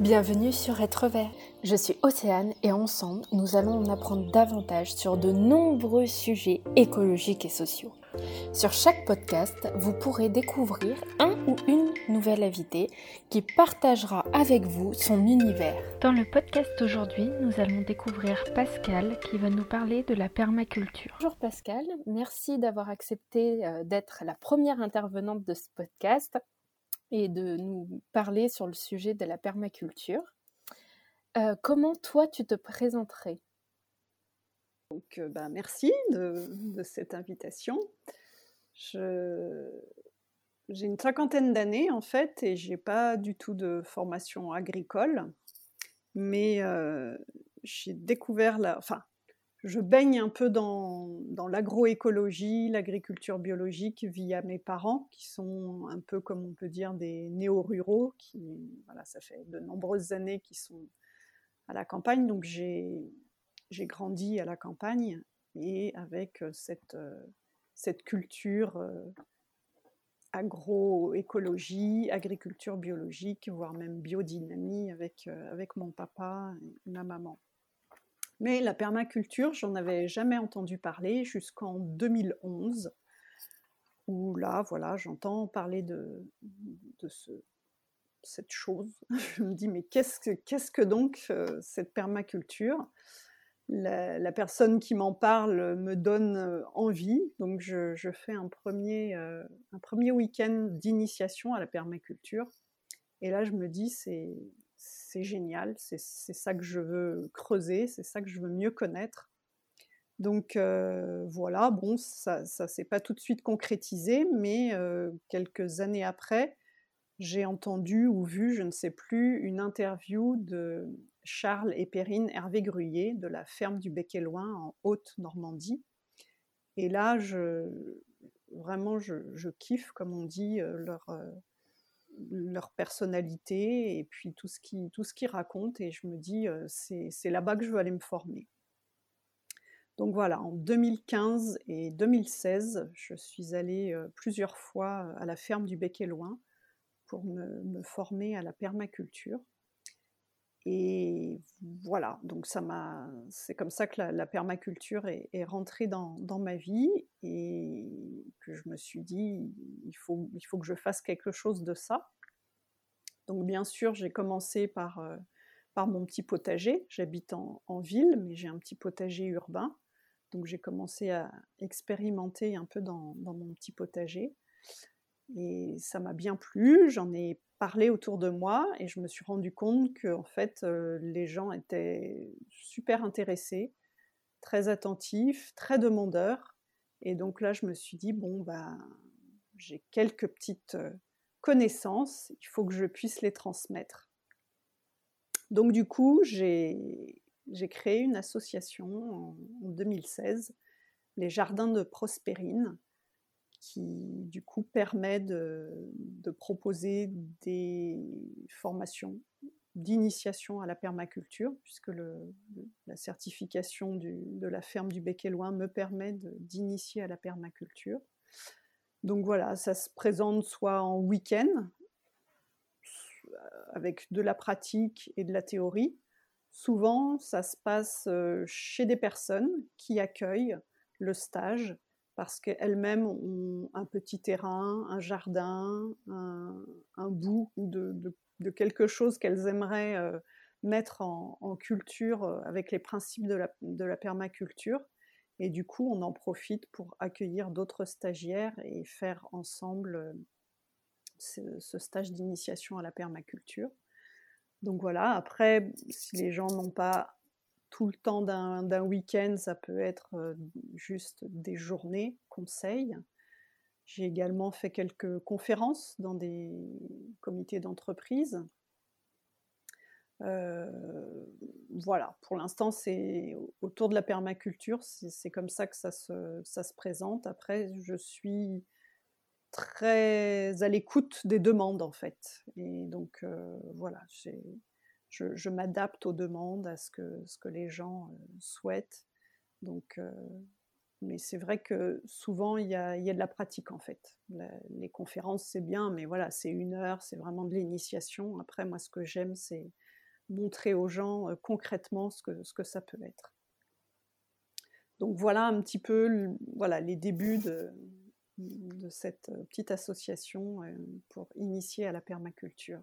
Bienvenue sur Être Vert. Je suis Océane et ensemble, nous allons en apprendre davantage sur de nombreux sujets écologiques et sociaux. Sur chaque podcast, vous pourrez découvrir un ou une nouvelle invitée qui partagera avec vous son univers. Dans le podcast d'aujourd'hui, nous allons découvrir Pascal qui va nous parler de la permaculture. Bonjour Pascal, merci d'avoir accepté euh, d'être la première intervenante de ce podcast et de nous parler sur le sujet de la permaculture. Euh, comment toi tu te présenterais? Donc, euh, bah, merci de, cette invitation. j'ai une cinquantaine d'années en fait et j'ai pas du tout de formation agricole, mais euh, j'ai découvert la, enfin je baigne un peu dans, l'agroécologie, l'agriculture biologique via mes parents, qui sont un peu, comme on peut dire, des néo-ruraux, qui, voilà, ça fait de nombreuses années qu'ils sont à la campagne. Donc j'ai grandi à la campagne et avec cette, cette culture euh, agroécologie, agriculture biologique, voire même biodynamie avec, euh, avec mon papa et ma maman. Mais la permaculture, j'en avais jamais entendu parler jusqu'en 2011, où là, voilà, j'entends parler de, de ce, cette chose. Je me dis, mais qu'est-ce que, donc euh, cette permaculture? La, personne qui m'en parle me donne euh, envie, donc je, je fais un premier, euh, un premier week-end d'initiation à la permaculture. Et là, je me dis, c'est, c'est génial, c'est ça que je veux creuser, c'est ça que je veux mieux connaître. Donc euh, voilà, bon, ça ne s'est pas tout de suite concrétisé, mais euh, quelques années après, j'ai entendu ou vu, je ne sais plus, une interview de Charles et Perrine Hervé Gruyé de la ferme du Bec et Loin en Haute-Normandie. Et là, je, vraiment, je, kiffe, comme on dit, euh, leur, leur personnalité et puis tout ce qu'ils tout racontent et je me dis c'est là-bas que je veux aller me former. Donc voilà, en 2015 et 2016, je suis allée plusieurs fois à la ferme du Bec et Loin pour me, former à la permaculture. Et voilà, donc ça m'a, c'est comme ça que la, permaculture est, rentrée dans, ma vie et que je me suis dit, il faut, il faut que je fasse quelque chose de ça. Donc bien sûr, j'ai commencé par, euh, par mon petit potager. J'habite en, en, ville, mais j'ai un petit potager urbain. Donc j'ai commencé à expérimenter un peu dans, dans mon petit potager. Et ça m'a bien plu, j'en ai parlé autour de moi et je me suis rendu compte que en fait, euh, les gens étaient super intéressés, très attentifs, très demandeurs. Et donc là, je me suis dit, bon, bah, j'ai quelques petites euh, connaissances, il faut que je puisse les transmettre. Donc du coup, j'ai créé une association en, 2016, les Jardins de Prospérine, qui du coup permet de, proposer des formations d'initiation à la permaculture, puisque la certification de la ferme du Bec et Loin me permet d'initier à la permaculture. Donc voilà, ça se présente soit en week-end, avec de la pratique et de la théorie. Souvent, ça se passe chez des personnes qui accueillent le stage parce qu'elles-mêmes ont un petit terrain, un jardin, un, bout de, quelque chose qu'elles aimeraient mettre en, culture avec les principes de la, de la permaculture. Et du coup, on en profite pour accueillir d'autres stagiaires et faire ensemble euh, ce, stage d'initiation à la permaculture. Donc voilà, après, si les gens n'ont pas tout le temps d'un week-end, ça peut être juste des journées conseils. J'ai également fait quelques conférences dans des comités d'entreprise voilà, pour l'instant, c'est autour de la permaculture, c'est comme ça que ça se, ça se présente. Après, je suis très à l'écoute des demandes, en fait. Et donc, voilà, je, m'adapte aux demandes, à ce que, les gens euh, souhaitent. Donc, mais c'est vrai que souvent, il y a, de la pratique en fait. les conférences, c'est bien, mais voilà, c'est une heure, c'est vraiment de l'initiation. Après, moi, ce que j'aime, c'est montrer aux gens concrètement ce que, ça peut être. Donc voilà un petit peu voilà, les débuts de cette petite association pour initier à la permaculture.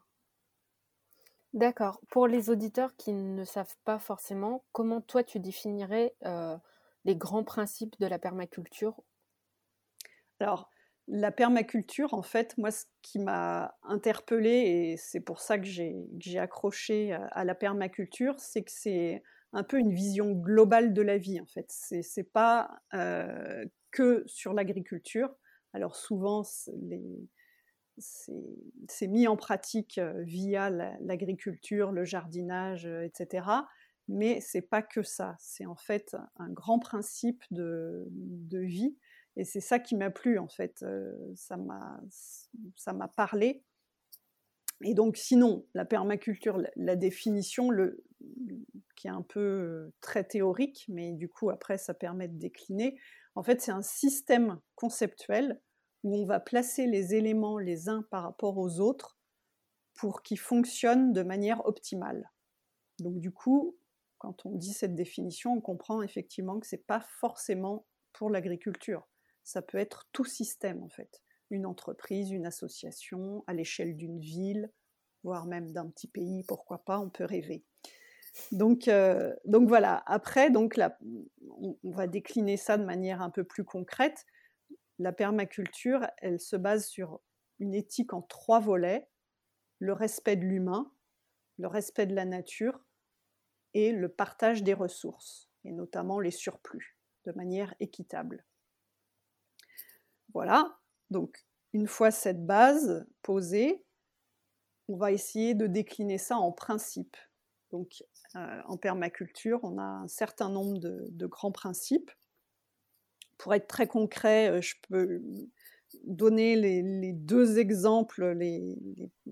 D'accord. Pour les auditeurs qui ne savent pas forcément, comment toi tu définirais les grands principes de la permaculture? Alors, la permaculture, en fait, moi, ce qui m'a interpellée, et c'est pour ça que j'ai accroché à la permaculture, c'est que c'est un peu une vision globale de la vie, en fait. C'est n'est pas euh, que sur l'agriculture. Alors souvent, c'est mis en pratique via l'agriculture, le jardinage, etc. Mais c'est pas que ça. C'est en fait un grand principe de, vie. Et c'est ça qui m'a plu, en fait. ça m'a parlé. Et donc, sinon, la permaculture, la, définition, qui est un peu très théorique, mais du coup, après, ça permet de décliner. En fait, c'est un système conceptuel où on va placer les éléments les uns par rapport aux autres pour qu'ils fonctionnent de manière optimale. Donc, du coup, quand on dit cette définition, on comprend effectivement que ce n'est pas forcément pour l'agriculture. Ça peut être tout système, en fait une entreprise, une association, à l'échelle d'une ville, voire même d'un petit pays, pourquoi pas, on peut rêver. Donc, euh, donc voilà, après, donc on, va décliner ça de manière un peu plus concrète. La permaculture, elle se base sur une éthique en trois volets, le respect de l'humain, le respect de la nature et le partage des ressources, et notamment les surplus, de manière équitable. Voilà, donc, une fois cette base posée, on va essayer de décliner ça en principes. Donc, euh, en permaculture, on a un certain nombre de, grands principes. Pour être très concret, je peux donner les, deux exemples, les,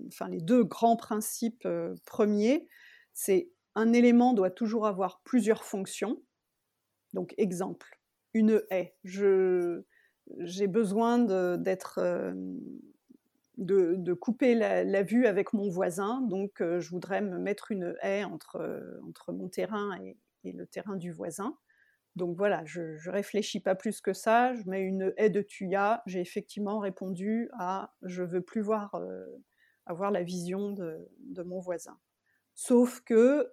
enfin, les deux grands principes euh, premiers. C'est un élément doit toujours avoir plusieurs fonctions. Donc, exemple, une haie. J'ai besoin d'être de, couper la, vue avec mon voisin, donc je voudrais me mettre une haie entre, entre mon terrain et, le terrain du voisin. Donc voilà, je ne réfléchis pas plus que ça, je mets une haie de tuya, j'ai effectivement répondu à je veux plus voir, avoir la vision de, mon voisin. Sauf que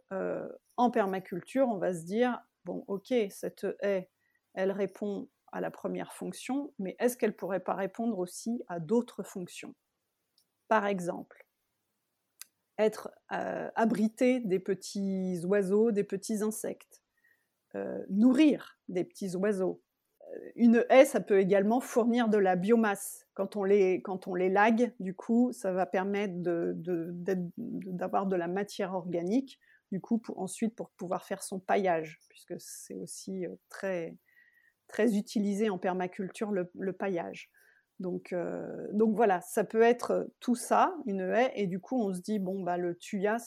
en permaculture, on va se dire, bon ok, cette haie, elle répond à la première fonction, mais est-ce qu'elle pourrait pas répondre aussi à d'autres fonctions? Par exemple, être euh, des petits oiseaux, des petits insectes, euh, nourrir des petits oiseaux. Euh, une haie, ça peut également fournir de la biomasse. Quand on les, quand on les lague, du coup, ça va permettre d'avoir de, la matière organique, du coup, pour, ensuite pour pouvoir faire son paillage, puisque c'est aussi très, très utilisé en permaculture, le, paillage. Donc, euh, donc voilà, ça peut être tout ça, une haie, et du coup on se dit, bon, bah, le tuya,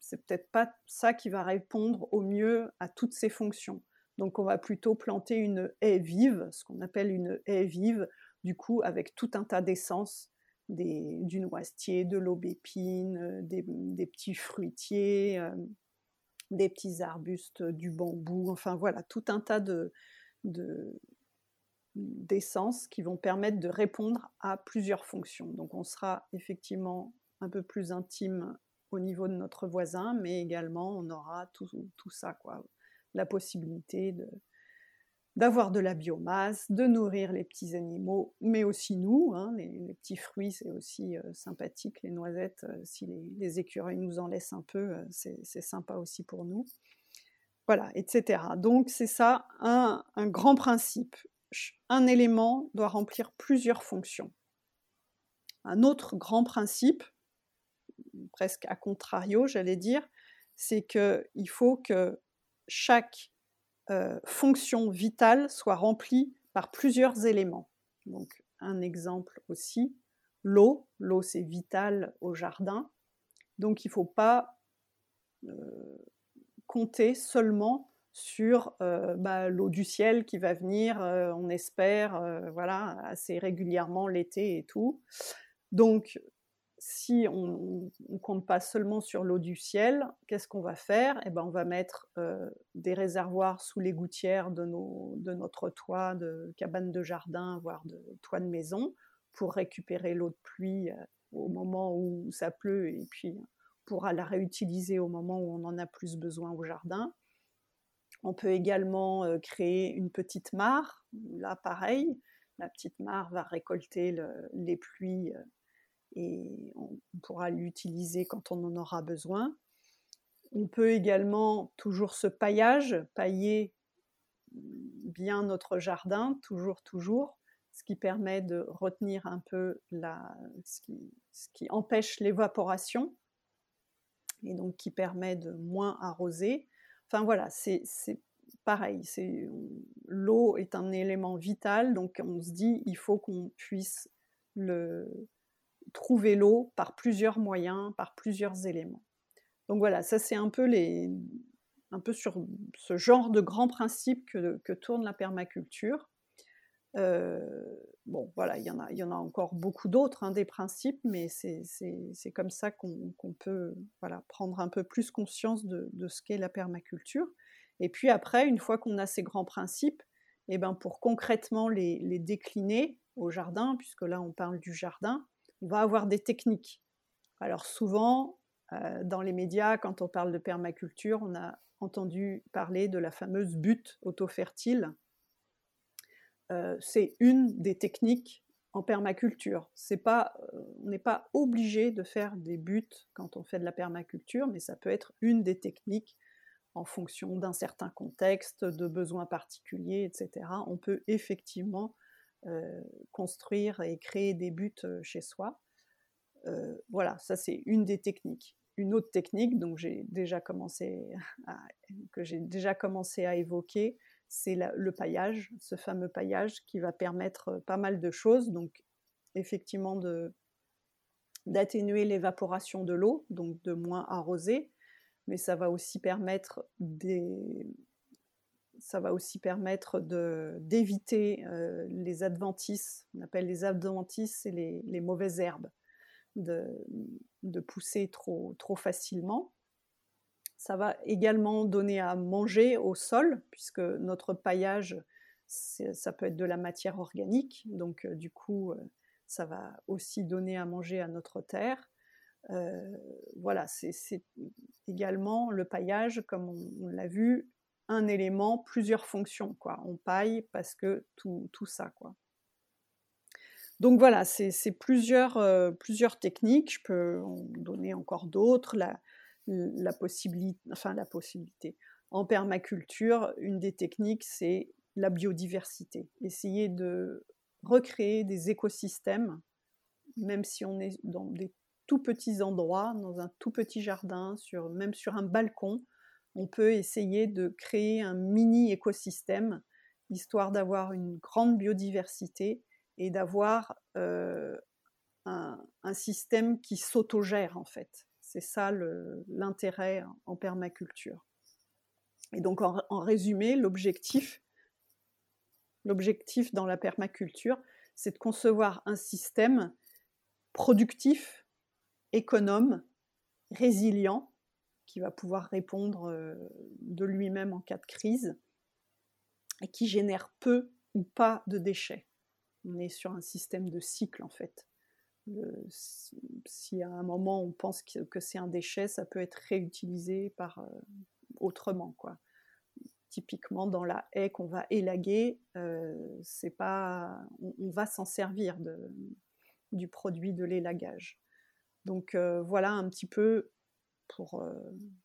c'est peut-être pas ça qui va répondre au mieux à toutes ces fonctions. Donc on va plutôt planter une haie vive, ce qu'on appelle une haie vive, du coup avec tout un tas d'essences, du noisetier, de l'aubépine, des, des, petits fruitiers, euh, des petits arbustes, du bambou, enfin voilà, tout un tas de, d'essence qui vont permettre de répondre à plusieurs fonctions. Donc on sera effectivement un peu plus intime au niveau de notre voisin, mais également on aura tout, ça, quoi. la possibilité d'avoir de la biomasse, de nourrir les petits animaux, mais aussi nous. Hein, les, petits fruits, c'est aussi euh, sympathique. Les noisettes, euh, si les, écureuils nous en laissent un peu, euh, c'est, sympa aussi pour nous. Voilà, etc. Donc c'est ça un, grand principe. Un élément doit remplir plusieurs fonctions. Un autre grand principe, presque à contrario, j'allais dire, c'est qu'il faut que chaque euh, fonction vitale soit remplie par plusieurs éléments. Donc un exemple aussi, l'eau. L'eau c'est vital au jardin. Donc il ne faut pas euh, compter seulement sur bah, l'eau du ciel qui va venir, on espère, voilà, assez régulièrement l'été et tout. Donc, si on ne compte pas seulement sur l'eau du ciel, qu'est-ce qu'on va faire? Eh ben, On va mettre des réservoirs sous les gouttières de, nos, de notre toit de cabane de jardin, voire de toit de maison, pour récupérer l'eau de pluie au moment où ça pleut et puis pourra la réutiliser au moment où on en a plus besoin au jardin. On peut également créer une petite mare. Là, pareil, la petite mare va récolter les pluies et on pourra l'utiliser quand on en aura besoin. On peut également toujours ce paillage, pailler bien notre jardin, toujours, toujours, ce qui permet de retenir un peu la, ce, qui, empêche l'évaporation et donc qui permet de moins arroser. Enfin voilà, c'est pareil, l'eau est un élément vital, donc on se dit il faut qu'on puisse le, trouver l'eau par plusieurs moyens, par plusieurs éléments. Donc voilà, ça c'est un peu les, un peu sur ce genre de grands principes que, tourne la permaculture. Euh, bon, voilà, il y en a, il y en a encore beaucoup d'autres, hein, des principes, mais c'est comme ça qu'on peut voilà, prendre un peu plus conscience de, ce qu'est la permaculture. Et puis après, une fois qu'on a ces grands principes, eh ben pour concrètement les, les, décliner au jardin, puisque là on parle du jardin, on va avoir des techniques. Alors souvent, euh, dans les médias, quand on parle de permaculture, on a entendu parler de la fameuse butte auto-fertile. Euh, c'est une des techniques en permaculture. Pas, euh, on n'est pas obligé de faire des buttes quand on fait de la permaculture, mais ça peut être une des techniques en fonction d'un certain contexte, de besoins particuliers, etc. On peut effectivement construire et créer des buts euh, chez soi. Euh, voilà, ça c'est une des techniques. Une autre technique donc j'ai déjà commencé que j'ai déjà commencé à évoquer, c'est le paillage, ce fameux paillage qui va permettre pas mal de choses. Donc effectivement d'atténuer l'évaporation de l'eau, donc de moins arroser, mais ça va aussi permettre des, ça va aussi permettre d'éviter euh, les adventices, on appelle les adventices, c'est les, mauvaises herbes, de, pousser trop, trop facilement. Ça va également donner à manger au sol, puisque notre paillage, ça peut être de la matière organique, donc euh, du coup, euh, ça va aussi donner à manger à notre terre. voilà, c'est également le paillage, comme on l'a vu, un élément, plusieurs fonctions. Quoi. On paille parce que tout, tout ça. Quoi. Donc voilà, c'est plusieurs, euh, plusieurs techniques. Je peux en donner encore d'autres. Enfin, la possibilité. En permaculture, une des techniques, c'est la biodiversité. Essayer de recréer des écosystèmes, même si on est dans des tout petits endroits, dans un tout petit jardin, sur, même sur un balcon, on peut essayer de créer un mini écosystème, histoire d'avoir une grande biodiversité et d'avoir euh, un, système qui s'autogère en fait. C'est ça l'intérêt en permaculture. Et donc en, résumé, l'objectif, l'objectif dans la permaculture, c'est de concevoir un système productif, économe, résilient, qui va pouvoir répondre euh, de lui-même en cas de crise et qui génère peu ou pas de déchets. On est sur un système de cycle en fait. si à un moment on pense que, c'est un déchet, ça peut être réutilisé par euh, autrement quoi. Typiquement dans la haie qu'on va élaguer, euh, c'est pas, on, va s'en servir du produit de l'élagage. Donc voilà un petit peu pour, euh,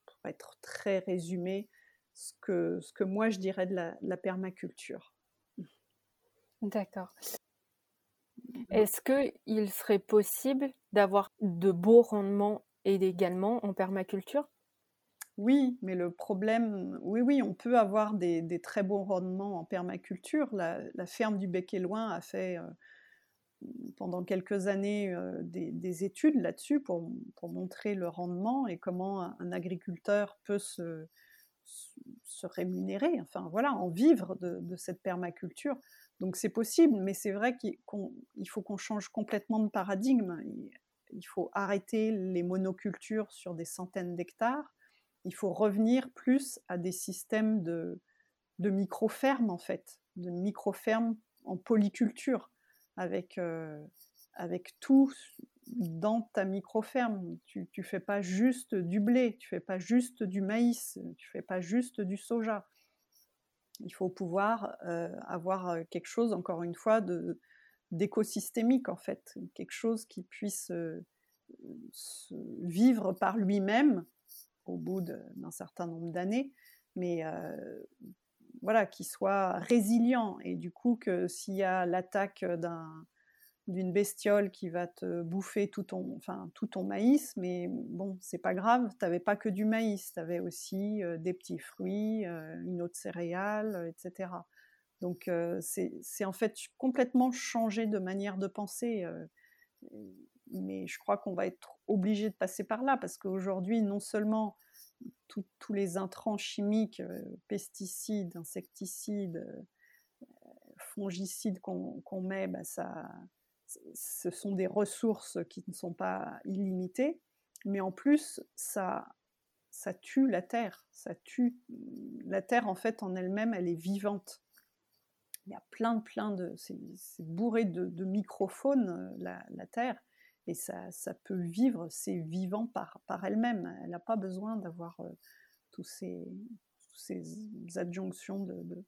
pour, être très résumé, ce que, ce que moi je dirais de la, permaculture. D'accord. Est-ce qu'il serait possible d'avoir de beaux rendements également en permaculture? Oui, mais le problème, oui, oui, on peut avoir des, des très beaux rendements en permaculture. La, la ferme du Bec et Loin a fait euh, pendant quelques années euh, des, études là-dessus pour, montrer le rendement et comment un, agriculteur peut se, rémunérer, enfin voilà, en vivre de, cette permaculture. Donc c'est possible, mais c'est vrai qu'il faut qu'on change complètement de paradigme. Il faut arrêter les monocultures sur des centaines d'hectares. Il faut revenir plus à des systèmes de, de micro-fermes, en fait, de micro-fermes en polyculture, avec, euh, avec tout dans ta micro-ferme. Tu ne fais pas juste du blé, tu fais pas juste du maïs, tu fais pas juste du soja. Il faut pouvoir euh, avoir euh, quelque chose, encore une fois, d'écosystémique, en fait. Quelque chose qui puisse vivre par lui-même au bout d'un certain nombre d'années, mais voilà, qui soit résilient et du coup que s'il y a l'attaque d'une bestiole qui va te bouffer tout ton, enfin, tout ton maïs, mais bon, c'est pas grave, tu n'avais pas que du maïs, tu avais aussi des petits fruits, une autre céréale, etc. Donc c'est en fait complètement changé de manière de penser, mais je crois qu'on va être obligé de passer par là, parce qu'aujourd'hui, non seulement tous les intrants chimiques, euh, pesticides, insecticides, euh, fongicides qu'on met, bah, ça, ce sont des ressources qui ne sont pas illimitées, mais en plus, ça, ça tue la terre. Ça tue la terre en fait en elle-même, elle est vivante. Il y a plein plein de, c'est bourré de, de microphones euh, la, terre, et ça, ça, peut vivre, c'est vivant par, par elle-même. Elle n'a pas besoin d'avoir euh, tous, ces, ces, adjonctions de,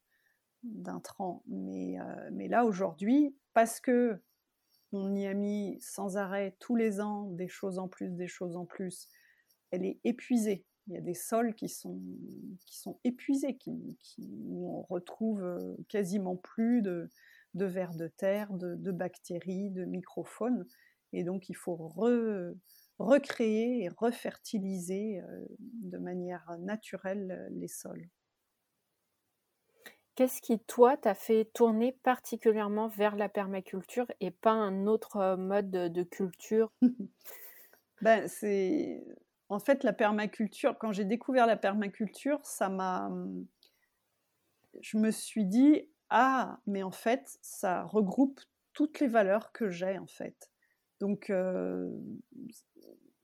d'intrants. Mais, euh, mais là, aujourd'hui, parce que on y a mis sans arrêt tous les ans des choses en plus, des choses en plus, elle est épuisée. Il y a des sols qui sont, qui sont épuisés, qui, qui, où on retrouve euh, quasiment plus de, de vers de terre, de, de bactéries, de microfaunes. Et donc, il faut recréer et refertiliser euh, de manière naturelle les sols. Qu'est-ce qui, toi, t'a fait tourner particulièrement vers la permaculture et pas un autre euh, mode de culture? Ben, c'est... En fait, la permaculture, quand j'ai découvert la permaculture, ça m'a... Je me suis dit, ah, mais en fait, ça regroupe toutes les valeurs que j'ai, en fait. Donc,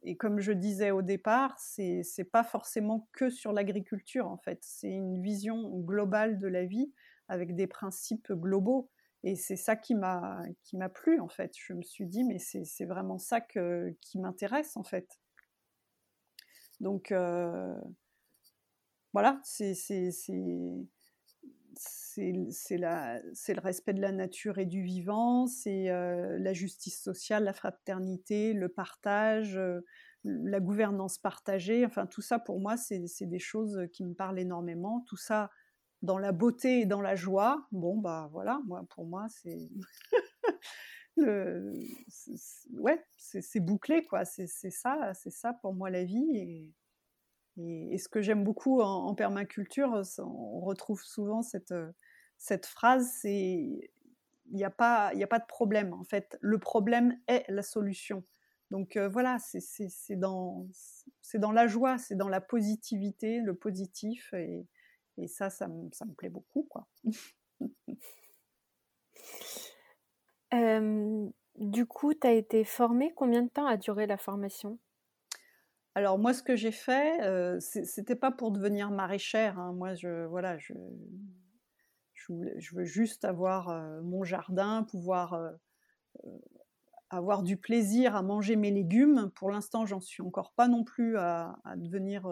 et comme je disais au départ, c'est n'est pas forcément que sur l'agriculture en fait. C'est une vision globale de la vie avec des principes globaux. Et c'est ça qui m'a qui m'a plu en fait. Je me suis dit mais c'est vraiment ça qui m'intéresse en fait. Donc voilà, c'est c'est le respect de la nature et du vivant, c'est euh, la justice sociale, la fraternité, le partage, euh, la gouvernance partagée. Enfin, tout ça, pour moi, c'est des choses qui me parlent énormément. Tout ça dans la beauté et dans la joie. Bon, bah voilà, moi, pour moi, c'est. ouais, c'est bouclé, quoi. C'est ça, c'est ça pour moi la vie. Et, ce que j'aime beaucoup en, permaculture, on retrouve souvent cette, cette phrase, c'est il n'y a, pas, a pas de problème. En fait, le problème est la solution. Donc voilà, c'est dans, dans la joie, c'est dans la positivité, le positif. Et, et ça, ça, ça, me plaît beaucoup. Quoi. du coup, tu as été formée? Combien de temps a duré la formation? Alors moi, ce que j'ai fait, euh, c'était pas pour devenir maraîchère. Hein. Moi, je voilà, je, veux juste avoir euh, mon jardin, pouvoir euh, avoir du plaisir à manger mes légumes. Pour l'instant, j'en suis encore pas non plus à, devenir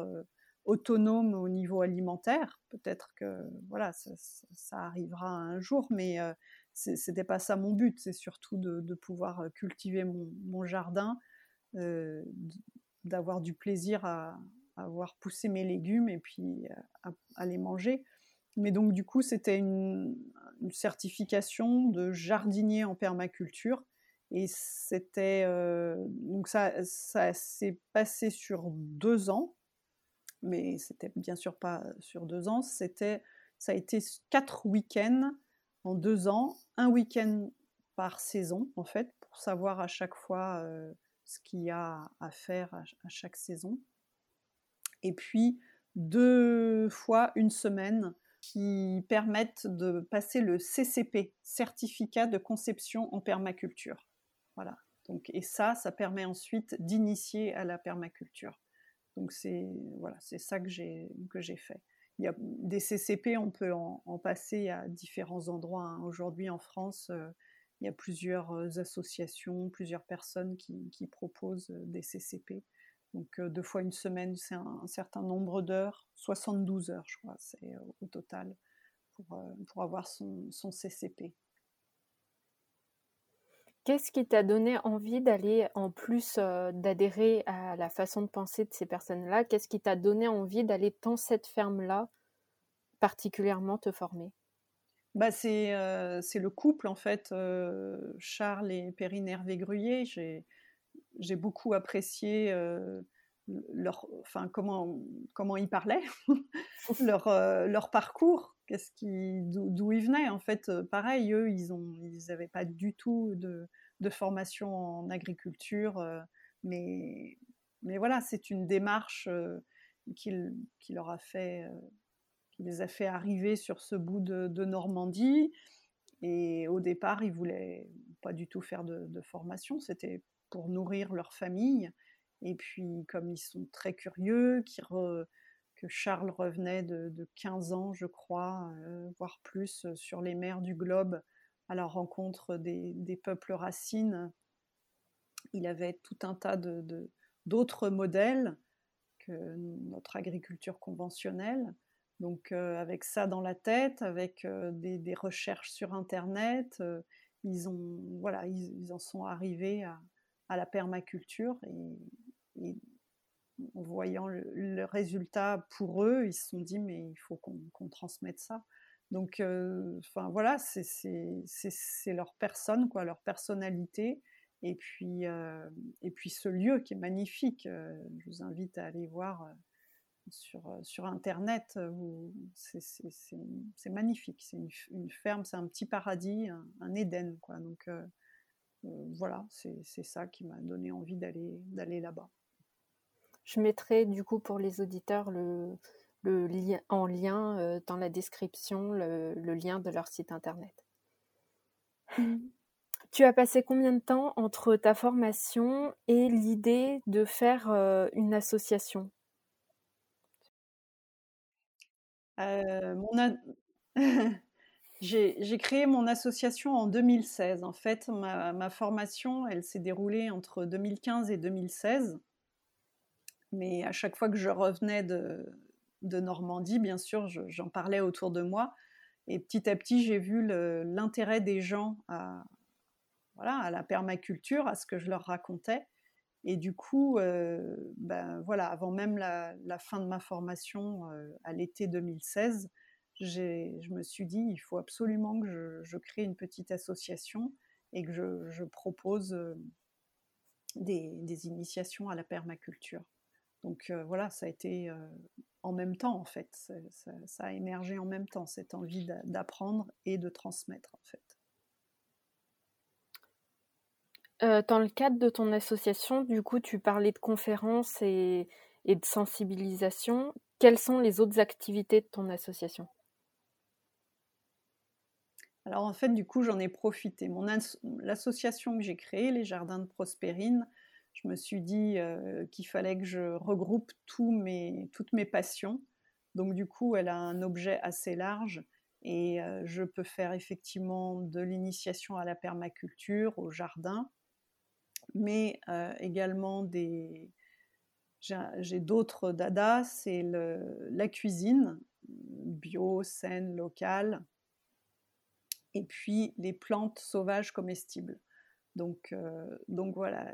autonome au niveau alimentaire. Peut-être que voilà, ça, arrivera un jour, mais c'était pas ça mon but. C'est surtout de, pouvoir cultiver mon jardin d'avoir du plaisir à, avoir poussé mes légumes et puis à, les manger. Mais donc du coup, c'était une, certification de jardinier en permaculture. Et c'était euh, donc ça, ça s'est passé sur deux ans, mais c'était bien sûr pas sur deux ans. C'était ça a été quatre week-ends en deux ans, un week-end par saison en fait, pour savoir à chaque fois euh, ce qu'il y a à faire à, chaque saison. Et puis, deux fois une semaine qui permettent de passer le CCP, certificat de conception en permaculture. Voilà. Donc, et ça, ça permet ensuite d'initier à la permaculture. Donc c'est voilà, c'est ça que j'ai que j'ai fait. Il y a des CCP, on peut en, passer à différents endroits. Hein. Aujourd'hui en France, euh, il y a plusieurs euh, associations, plusieurs personnes qui, proposent euh, des CCP. Donc deux fois une semaine, c'est un, certain nombre d'heures, 72 heures je crois, c'est au total pour, pour avoir son CCP. Qu'est-ce qui t'a donné envie d'aller, en plus d'adhérer à la façon de penser de ces personnes-là, qu'est-ce qui t'a donné envie d'aller dans cette ferme-là, particulièrement te former? Bah c'est, c'est le couple en fait, Charles et Perrine Hervé Gruyé. J'ai, j'ai beaucoup apprécié leur, enfin comment, comment ils parlaient, leur, leur parcours, qu'est-ce qui, d'où, ils venaient. En fait, pareil, eux, ils ont, ils n'avaient pas du tout de, de formation en agriculture, mais, mais voilà, c'est une démarche qui, qui, leur a fait, qui les a fait arriver sur ce bout de, Normandie. Et au départ, ils voulaient pas du tout faire de, de formation, c'était pour nourrir leur famille. Et puis, comme ils sont très curieux, que Charles revenait de, 15 ans, je crois, euh, voire plus, euh, sur les mers du globe à la rencontre des, peuples racines, il avait tout un tas d'autres modèles que notre agriculture conventionnelle. Donc euh, avec ça dans la tête, avec des, recherches sur Internet, ils, ont, voilà, ils, en sont arrivés à, la permaculture et, en voyant le, résultat pour eux, ils se sont dit mais il faut qu'on transmette ça. Donc, euh, enfin voilà, c'est leur personne, quoi, leur personnalité, et puis euh, et puis ce lieu qui est magnifique. Euh, je vous invite à aller voir sur sur internet. C'est magnifique. C'est une, ferme, c'est un petit paradis, un, un Éden, quoi. Donc voilà, c'est ça qui m'a donné envie d'aller là-bas. Je mettrai du coup pour les auditeurs le, lien, en lien euh, dans la description le, lien de leur site internet. Tu as passé combien de temps entre ta formation et l'idée de faire euh, une association? Euh, J'ai créé mon association en 2016. En fait, ma, ma formation, elle s'est déroulée entre 2015 et 2016 mais à chaque fois que je revenais de, Normandie, bien sûr, j'en parlais autour de moi. Et petit à petit, j'ai vu l'intérêt des gens à, voilà, à la permaculture, à ce que je leur racontais. Et du coup, euh, ben, voilà, avant même la, fin de ma formation euh, à l'été 2016, je me suis dit, il faut absolument que je, crée une petite association et que je, propose euh, des, initiations à la permaculture. Donc voilà, ça a été en même temps en fait, ça, a émergé en même temps, cette envie d'apprendre et de transmettre en fait. Dans le cadre de ton association, du coup, tu parlais de conférences et, de sensibilisation. Quelles sont les autres activités de ton association? Alors en fait, du coup, j'en ai profité. L'association que j'ai créée, les Jardins de Prospérine, je me suis dit qu'il fallait que je regroupe mes, toutes mes passions. Donc du coup, elle a un objet assez large et je peux faire effectivement de l'initiation à la permaculture, au jardin, mais également des... J'ai d'autres dadas, c'est la cuisine, bio, saine, locale, et puis les plantes sauvages comestibles. Donc, donc voilà,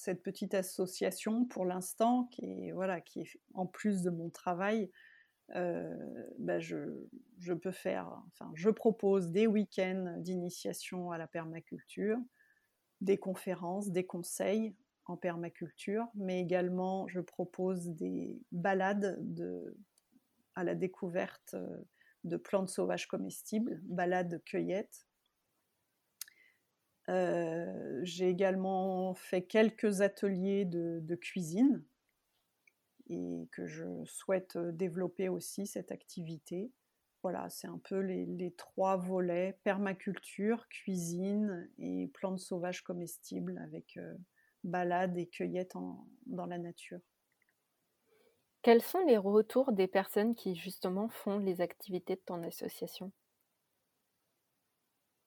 cette petite association pour l'instant, qui est, voilà, qui en plus de mon travail, euh, bah, je, je, peux faire, enfin, je propose des week-ends d'initiation à la permaculture, des conférences, des conseils en permaculture, mais également je propose des balades de, à la découverte euh, de plantes sauvages comestibles, balades cueillettes, euh, j'ai également fait quelques ateliers de, cuisine. et que je souhaite développer aussi cette activité. Voilà, c'est un peu les, trois volets permaculture, cuisine et plantes sauvages comestibles avec balade et cueillette dans la nature. Quels sont les retours des personnes qui justement font les activités de ton association?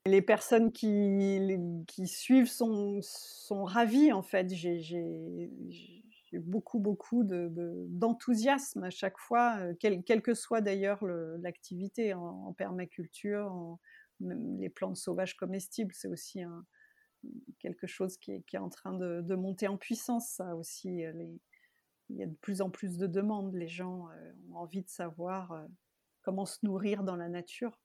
Les personnes qui, qui suivent sont, sont ravies en fait. J'ai beaucoup, beaucoup d'enthousiasme de, à chaque fois, euh, quelle, que soit d'ailleurs l'activité en, permaculture, en, les plantes sauvages comestibles, c'est aussi quelque chose qui est, en train de, monter en puissance, ça aussi. Euh, il y a de plus en plus de demandes. Les gens euh, ont envie de savoir comment se nourrir dans la nature.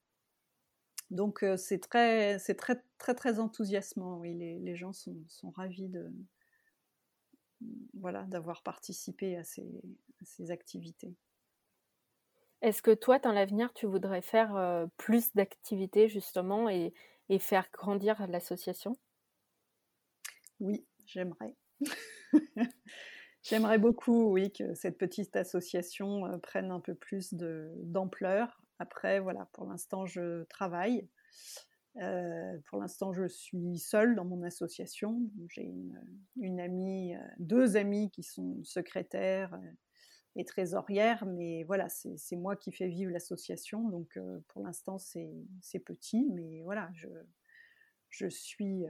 Donc c'est très, très, très, enthousiasmant. Les, gens sont, ravis de, voilà, d'avoir participé à ces, ces activités. Est-ce que toi, dans l'avenir, tu voudrais faire plus d'activités justement et, et faire grandir l'association? Oui, j'aimerais. J'aimerais beaucoup, oui, que cette petite association euh, prenne un peu plus d'ampleur. Après, voilà, pour l'instant, je travaille. Euh, pour l'instant, je suis seule dans mon association. J'ai une, amie, euh, deux amies qui sont secrétaires et trésorières, mais voilà, c'est moi qui fais vivre l'association. Donc, pour l'instant, c'est petit, mais voilà, je, suis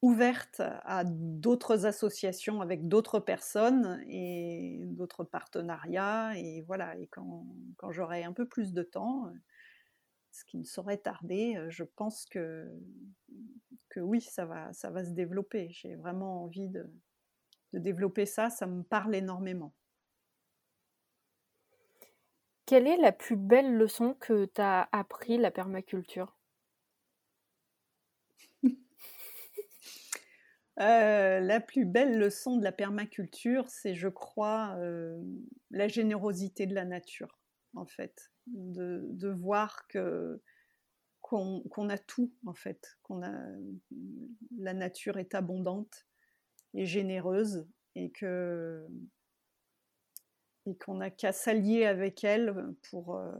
ouverte à d'autres associations avec d'autres personnes et d'autres partenariats. Et voilà, et quand j'aurai un peu plus de temps, ce qui ne saurait tarder, je pense que, que oui, ça va, ça va se développer. J'ai vraiment envie de, de développer ça, ça me parle énormément. Quelle est la plus belle leçon que tu as appris la permaculture? Euh, la plus belle leçon de la permaculture, c'est, je crois, euh, la générosité de la nature, en fait. De, voir que qu'on a tout, en fait. Qu'on a la nature est abondante et généreuse et que et qu'on n'a qu'à s'allier avec elle pour euh,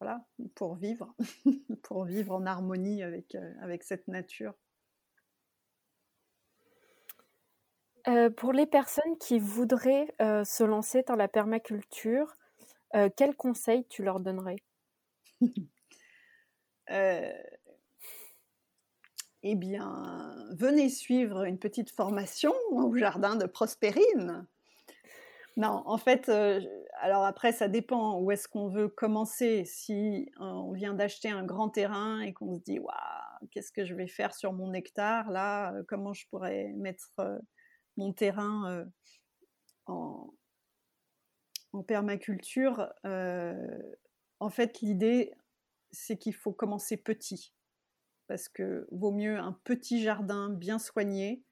voilà pour vivre, pour vivre en harmonie avec avec cette nature. Euh, pour les personnes qui voudraient euh, se lancer dans la permaculture, euh, quels conseils tu leur donnerais? Eh bien, venez suivre une petite formation au jardin de Prospérine. Non, en fait, alors après, ça dépend où est-ce qu'on veut commencer. Si on vient d'acheter un grand terrain et qu'on se dit, waouh, qu'est-ce que je vais faire sur mon hectare là Comment je pourrais mettre mon terrain euh, en, permaculture, euh, en fait, l'idée, c'est qu'il faut commencer petit. Parce que vaut mieux un petit jardin bien soigné,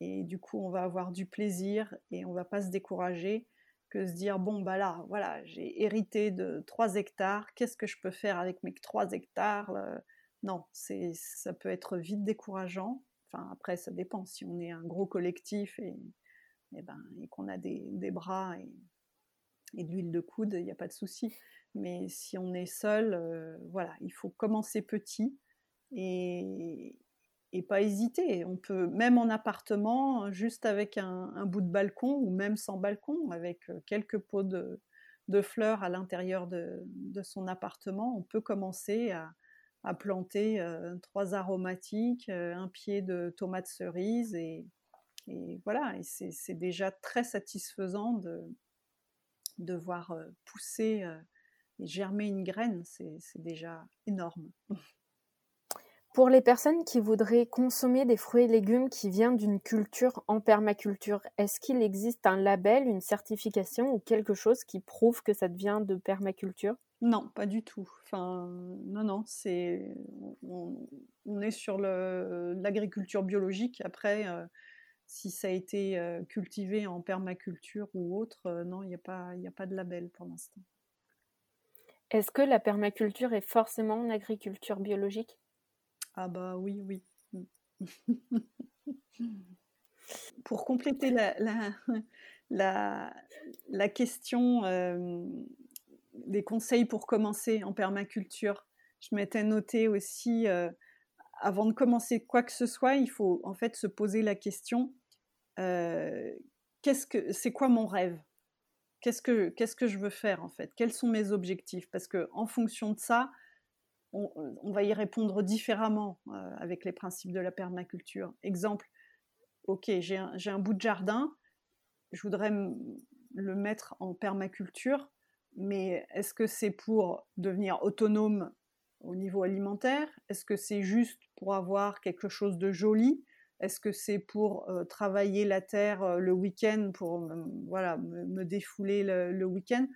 et du coup, on va avoir du plaisir et on va pas se décourager que se dire bon bah là voilà j'ai hérité de 3 hectares qu'est-ce que je peux faire avec mes 3 hectares non c'est ça peut être vite décourageant après, ça dépend. Si on est un gros collectif et, ben, et qu'on a des, bras et, et de l'huile de coude, il n'y a pas de souci. Mais si on est seul, euh, voilà, il faut commencer petit et, et, pas hésiter. On peut, même en appartement, juste avec un, bout de balcon ou même sans balcon, avec euh, quelques pots de, fleurs à l'intérieur de, de, son appartement, on peut commencer à, à planter euh, trois aromatiques, un pied de tomates cerises et, voilà, et c'est déjà très satisfaisant de, de voir euh, pousser et germer une graine, c'est déjà énorme. Pour les personnes qui voudraient consommer des fruits et légumes qui viennent d'une culture en permaculture, est-ce qu'il existe un label, une certification ou quelque chose qui prouve que ça devient de permaculture? Non, pas du tout. Enfin, non, non, c'est on, est sur l'agriculture biologique. Après, euh, si ça a été euh, cultivé en permaculture ou autre, euh, non, il n'y a pas, a pas de label pour l'instant. Est-ce que la permaculture est forcément une agriculture biologique? Ah bah oui, oui. Pour compléter la, la, la question des conseils pour commencer en permaculture. Je m'étais noté aussi, avant de commencer quoi que ce soit, il faut en fait se poser la question qu'est-ce que c'est quoi mon rêve? Qu'est-ce que que je veux faire en fait? Quels sont mes objectifs? Parce que en fonction de ça, on, va y répondre différemment avec les principes de la permaculture. Exemple, ok, j'ai un, un, bout de jardin, je voudrais le mettre en permaculture, mais est-ce que c'est pour devenir autonome au niveau alimentaire? Est-ce que c'est juste pour avoir quelque chose de joli? Est-ce que c'est pour euh, travailler la terre euh, le week-end, pour voilà, me, défouler le, week-end?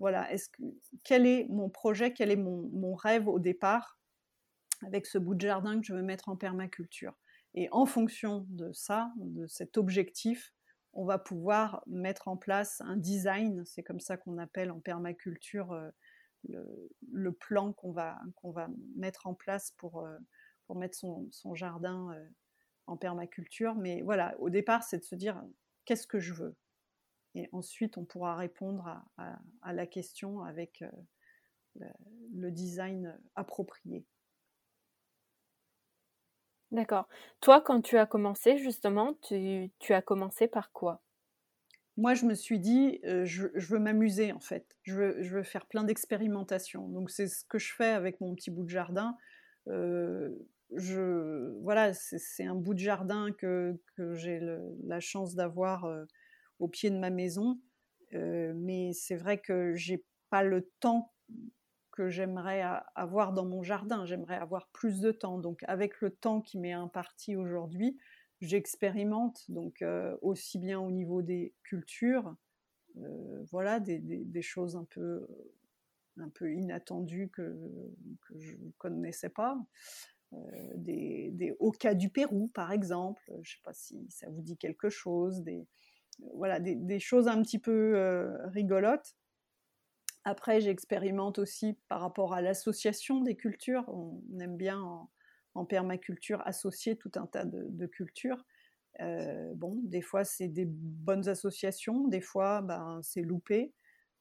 Voilà, est-ce que, quel est mon projet, quel est mon, mon, rêve au départ? Avec ce bout de jardin que je veux mettre en permaculture. Et en fonction de ça, de cet objectif, on va pouvoir mettre en place un design, c'est comme ça qu'on appelle en permaculture euh, le, plan qu'on va, mettre en place pour, euh, mettre son, jardin euh, en permaculture. Mais voilà, au départ, c'est de se dire qu'est-ce que je veux? Et ensuite, on pourra répondre à, la question avec le design approprié. D'accord. Toi, quand tu as commencé, justement, tu, as commencé par quoi? Moi, je me suis dit, je, veux m'amuser, en fait. Je veux, faire plein d'expérimentations. Donc, c'est ce que je fais avec mon petit bout de jardin. voilà, c'est un bout de jardin que, j'ai la chance d'avoir au pied de ma maison. mais c'est vrai que j'ai pas le temps que j'aimerais avoir dans mon jardin. J'aimerais avoir plus de temps. Donc avec le temps qui m'est imparti aujourd'hui, j'expérimente donc euh, aussi bien au niveau des cultures, euh, voilà, des, choses un peu, inattendues que, je ne connaissais pas. Euh, des, des du Pérou, par exemple. Je ne sais pas si ça vous dit quelque chose. Des, voilà, des, choses un petit peu rigolotes. Après, j'expérimente aussi par rapport à l'association des cultures. On aime bien en, permaculture associer tout un tas de, cultures. Euh, bon, des fois c'est des bonnes associations, des fois ben, c'est loupé.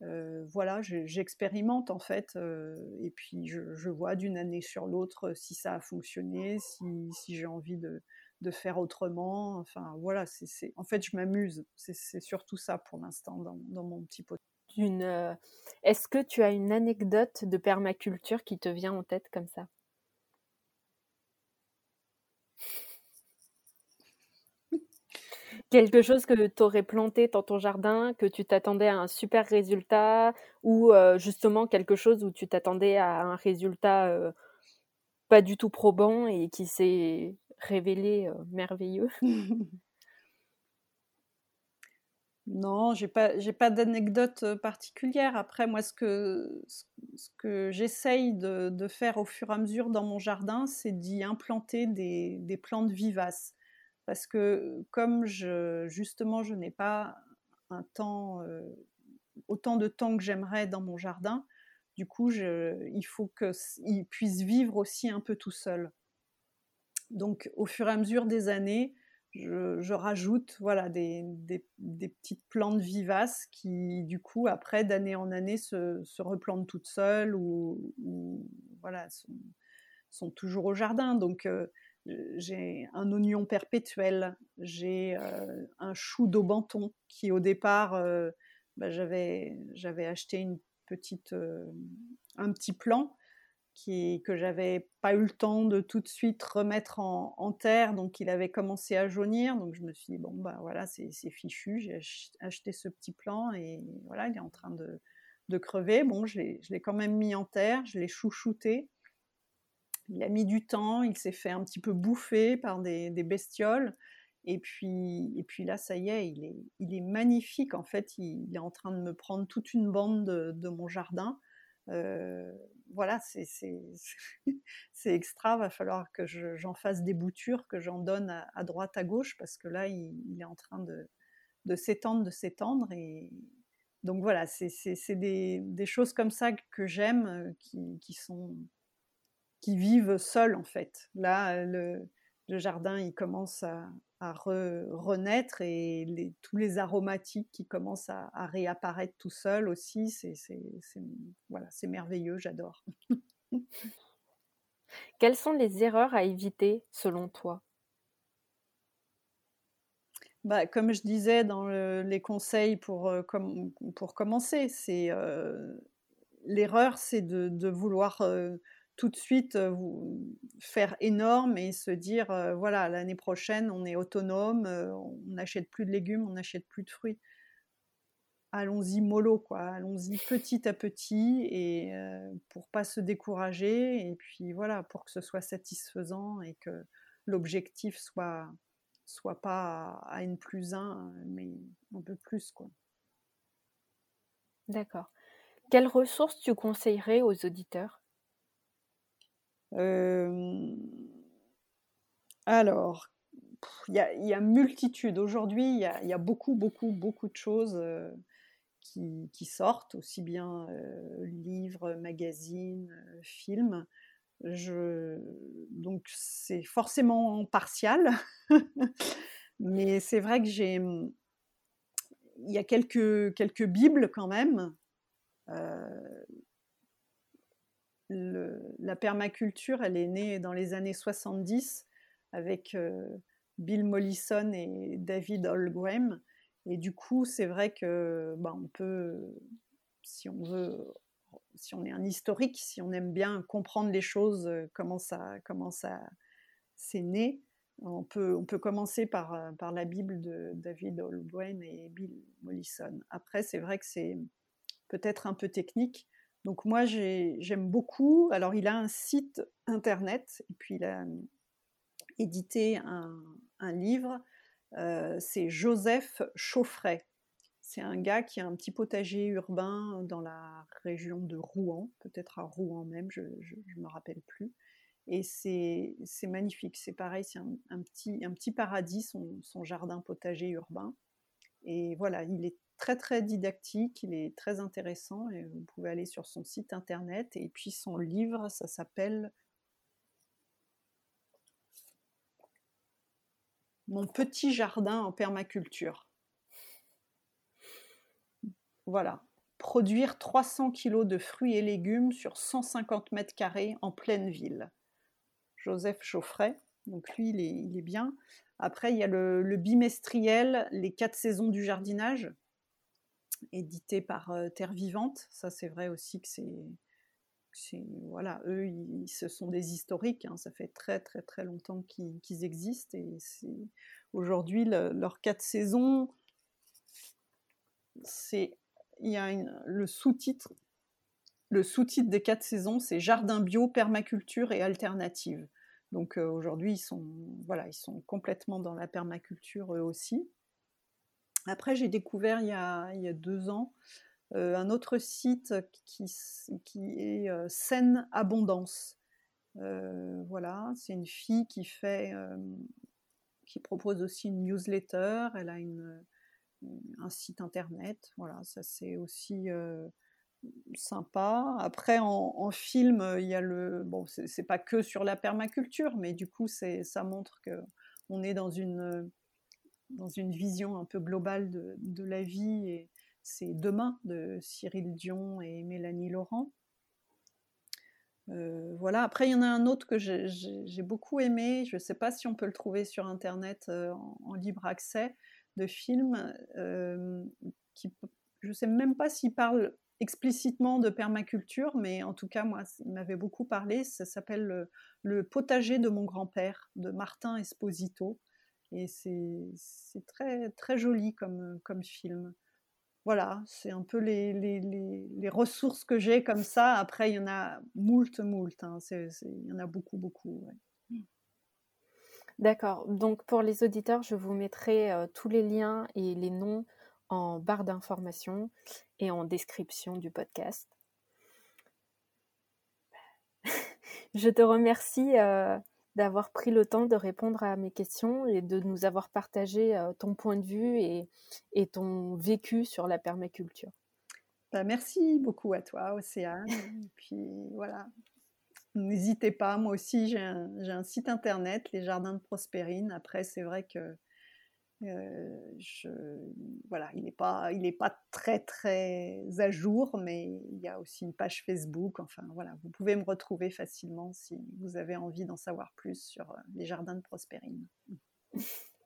Euh, voilà, j'expérimente en fait, euh, et puis je, vois d'une année sur l'autre si ça a fonctionné, si, j'ai envie de, faire autrement. Enfin voilà, c'est en fait je m'amuse. C'est surtout ça pour l'instant dans, mon petit pot. Est-ce que tu as une anecdote de permaculture qui te vient en tête comme ça? Quelque chose que tu aurais planté dans ton jardin, que tu t'attendais à un super résultat, ou euh, justement quelque chose où tu t'attendais à un résultat euh, pas du tout probant et qui s'est révélé merveilleux? Non, j'ai pas, pas d'anecdote particulière. Après, moi, ce que, ce j'essaye de, faire au fur et à mesure dans mon jardin, c'est d'y implanter des, plantes vivaces. Parce que comme je, justement, je n'ai pas autant de temps que j'aimerais dans mon jardin, du coup, il faut qu'il puisse vivre aussi un peu tout seul. Donc, au fur et à mesure des années, je, rajoute voilà, des, petites plantes vivaces qui, du coup, après, d'année en année, se, replantent toutes seules ou, voilà, sont, toujours au jardin. Donc, j'ai un oignon perpétuel, j'ai euh, un chou d'aubenton qui, au départ, euh, bah, j'avais acheté un petit plant qui, que j'avais pas eu le temps de tout de suite remettre en, terre, donc il avait commencé à jaunir, donc je me suis dit bon bah voilà c'est fichu, j'ai acheté ce petit plant et voilà il est en train de crever. Bon je l'ai quand même mis en terre, je l'ai chouchouté. Il a mis du temps, il s'est fait un petit peu bouffer par des, des, bestioles. Et puis, et puis là, ça y est il, est, il est magnifique. En fait, il, est en train de me prendre toute une bande de, mon jardin. Euh, voilà, c'est extra. Va falloir que j'en fasse des boutures, que j'en donne à, droite, à gauche, parce que là, il, est en train de, s'étendre, de s'étendre. Et donc voilà, c'est des, choses comme ça que j'aime, qui, sont qui vivent seules en fait. Là, le jardin il commence à, renaître et tous les aromatiques qui commencent à, réapparaître tout seuls aussi, c'est voilà, merveilleux, j'adore. Quelles sont les erreurs à éviter selon toi? Bah, comme je disais dans les conseils pour, euh, pour commencer, c'est euh, l'erreur, c'est de, vouloir euh, tout de suite faire énorme et se dire voilà l'année prochaine on est autonome, on n'achète plus de légumes, on n'achète plus de fruits. Allons-y mollo quoi, allons-y petit à petit et pour pas se décourager et puis voilà pour que ce soit satisfaisant et que l'objectif soit soit pas à N plus 1, mais un peu plus. quoi. D'accord. Quelles ressources tu conseillerais aux auditeurs? Alors, il y, a multitude. Aujourd'hui, il y, a, beaucoup, beaucoup, beaucoup de choses qui, sortent, aussi bien livres, magazines, films donc c'est forcément partial, mais c'est vrai que j'ai, il y a quelques, quelques bibles quand même. La permaculture, elle est née dans les années 70 avec euh, Bill Mollison et David Holmgren. Et du coup, c'est vrai que bah, on peut, si on veut si on est un historique, si on aime bien comprendre les choses, euh, comment ça, comment ça c'est né, on peut, on peut commencer par, euh, par la Bible de David Holmgren et Bill Mollison. Après, c'est vrai que c'est peut-être un peu technique. Donc moi, j'aime beaucoup. Alors, il a un site internet et puis il a euh, édité un, livre. c'est Joseph Chauffret. C'est un gars qui a un petit potager urbain dans la région de Rouen, peut-être à Rouen même, je ne me rappelle plus. Et c'est magnifique, c'est pareil, c'est un, petit, un petit paradis, son, son, jardin potager urbain. Et voilà, il est très très didactique, il est très intéressant, et vous pouvez aller sur son site internet. Et puis son livre, ça s'appelle Mon petit jardin en permaculture. Voilà. Produire 300 kg de fruits et légumes sur 150 mètres carrés en pleine ville. Joseph Chauffret, donc lui, il est, bien. Après, il y a le, bimestriel Les quatre saisons du jardinage, édité par euh, Terre Vivante. Ça, c'est vrai aussi que c'est. voilà, eux, ils, ce sont des historiques. Hein. ça fait très, très, très longtemps qu'ils existent. Et aujourd'hui, leurs quatre saisons, c'est il y a le sous-titre. Le sous-titre des quatre saisons, c'est Jardin bio, permaculture et alternative. Donc euh, aujourd'hui, ils voilà, ils sont complètement dans la permaculture eux aussi. Après, j'ai découvert il y, a, deux ans euh, un autre site qui, est euh, Seine Abondance. voilà, c'est une fille qui fait, qui propose aussi une newsletter. Elle a un site internet. Voilà, ça c'est aussi euh, sympa. Après, en, film, il y a le. Bon, c'est pas que sur la permaculture, mais du coup, ça montre que on est dans une, dans une vision un peu globale de, la vie. Et c'est Demain de Cyril Dion et Mélanie Laurent. Euh, voilà. Après, il y en a un autre que j'ai beaucoup aimé. Je ne sais pas si on peut le trouver sur Internet euh, en, libre accès de films euh, qui, je ne sais même pas s'il parle explicitement de permaculture, mais en tout cas, moi, il m'avait beaucoup parlé. Ça s'appelle le, potager de mon grand-père, de Martin Esposito. Et c'est très, très joli comme, comme film. Voilà, c'est un peu les, les, les, ressources que j'ai comme ça. Après, il y en a moult, moult. Hein. il y en a beaucoup, beaucoup. D'accord. Donc pour les auditeurs, je vous mettrai euh, tous les liens et les noms en barre d'information et en description du podcast. je te remercie euh, d'avoir pris le temps de répondre à mes questions et de nous avoir partagé euh, ton point de vue et, ton vécu sur la permaculture. Bah, merci beaucoup à toi, Océane. puis voilà, n'hésitez pas. Moi aussi, j'ai un, site internet, les Jardins de Prospérine. Après, c'est vrai que euh, je, voilà, il n'est pas, il pas très très à jour, mais il y a aussi une page Facebook. Enfin, voilà, vous pouvez me retrouver facilement si vous avez envie d'en savoir plus sur euh, les Jardins de Prospérine.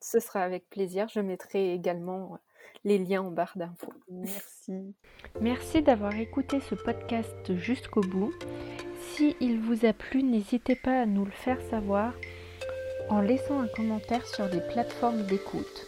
Ce sera avec plaisir. Je mettrai également les liens en barre d'infos. Merci. Merci d'avoir écouté ce podcast jusqu'au bout. Si il vous a plu, n'hésitez pas à nous le faire savoir en laissant un commentaire sur les plateformes d'écoute.